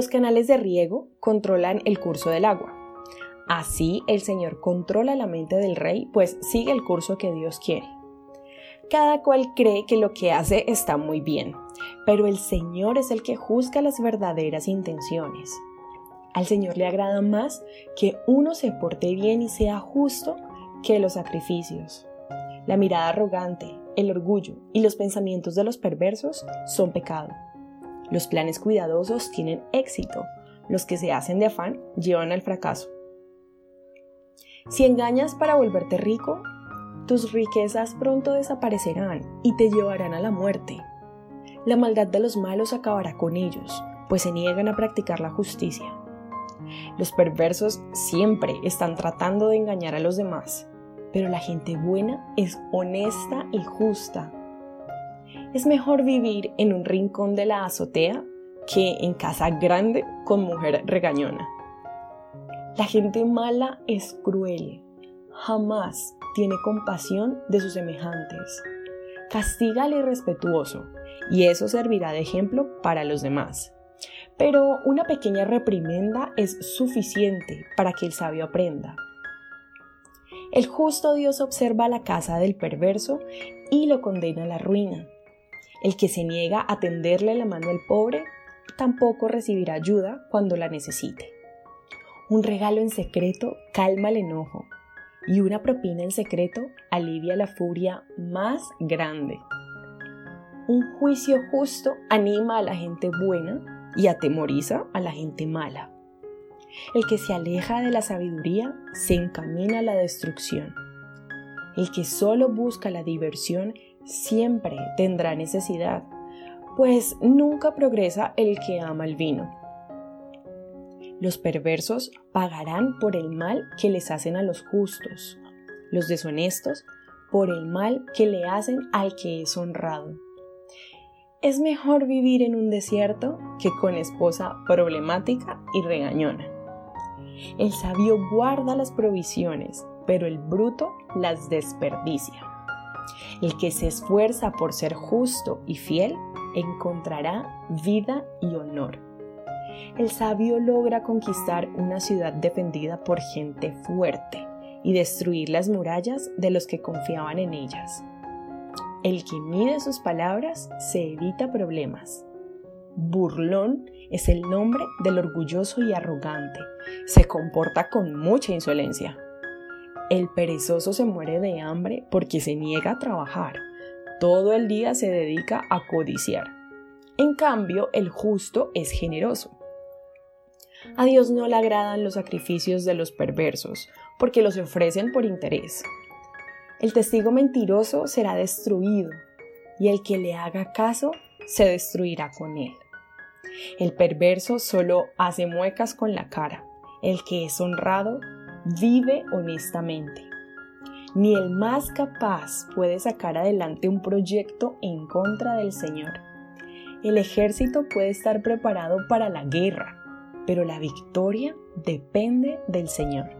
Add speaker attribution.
Speaker 1: Los canales de riego controlan el curso del agua. Así el Señor controla la mente del rey, pues sigue el curso que Dios quiere. Cada cual cree que lo que hace está muy bien, pero el Señor es el que juzga las verdaderas intenciones. Al Señor le agrada más que uno se porte bien y sea justo que los sacrificios. La mirada arrogante, el orgullo y los pensamientos de los perversos son pecado. Los planes cuidadosos tienen éxito, los que se hacen de afán llevan al fracaso. Si engañas para volverte rico, tus riquezas pronto desaparecerán y te llevarán a la muerte. La maldad de los malos acabará con ellos, pues se niegan a practicar la justicia. Los perversos siempre están tratando de engañar a los demás, pero la gente buena es honesta y justa es mejor vivir en un rincón de la azotea que en casa grande con mujer regañona. La gente mala es cruel, jamás tiene compasión de sus semejantes. Castiga al irrespetuoso y eso servirá de ejemplo para los demás. Pero una pequeña reprimenda es suficiente para que el sabio aprenda. El justo Dios observa la casa del perverso y lo condena a la ruina. El que se niega a tenderle la mano al pobre tampoco recibirá ayuda cuando la necesite. Un regalo en secreto calma el enojo y una propina en secreto alivia la furia más grande. Un juicio justo anima a la gente buena y atemoriza a la gente mala. El que se aleja de la sabiduría se encamina a la destrucción. El que solo busca la diversión siempre tendrá necesidad, pues nunca progresa el que ama el vino. Los perversos pagarán por el mal que les hacen a los justos, los deshonestos por el mal que le hacen al que es honrado. Es mejor vivir en un desierto que con esposa problemática y regañona. El sabio guarda las provisiones, pero el bruto las desperdicia. El que se esfuerza por ser justo y fiel encontrará vida y honor. El sabio logra conquistar una ciudad defendida por gente fuerte y destruir las murallas de los que confiaban en ellas. El que mide sus palabras se evita problemas. Burlón es el nombre del orgulloso y arrogante. Se comporta con mucha insolencia. El perezoso se muere de hambre porque se niega a trabajar. Todo el día se dedica a codiciar. En cambio, el justo es generoso. A Dios no le agradan los sacrificios de los perversos, porque los ofrecen por interés. El testigo mentiroso será destruido, y el que le haga caso se destruirá con él. El perverso solo hace muecas con la cara, el que es honrado vive honestamente. Ni el más capaz puede sacar adelante un proyecto en contra del Señor. El ejército puede estar preparado para la guerra, pero la victoria depende del Señor.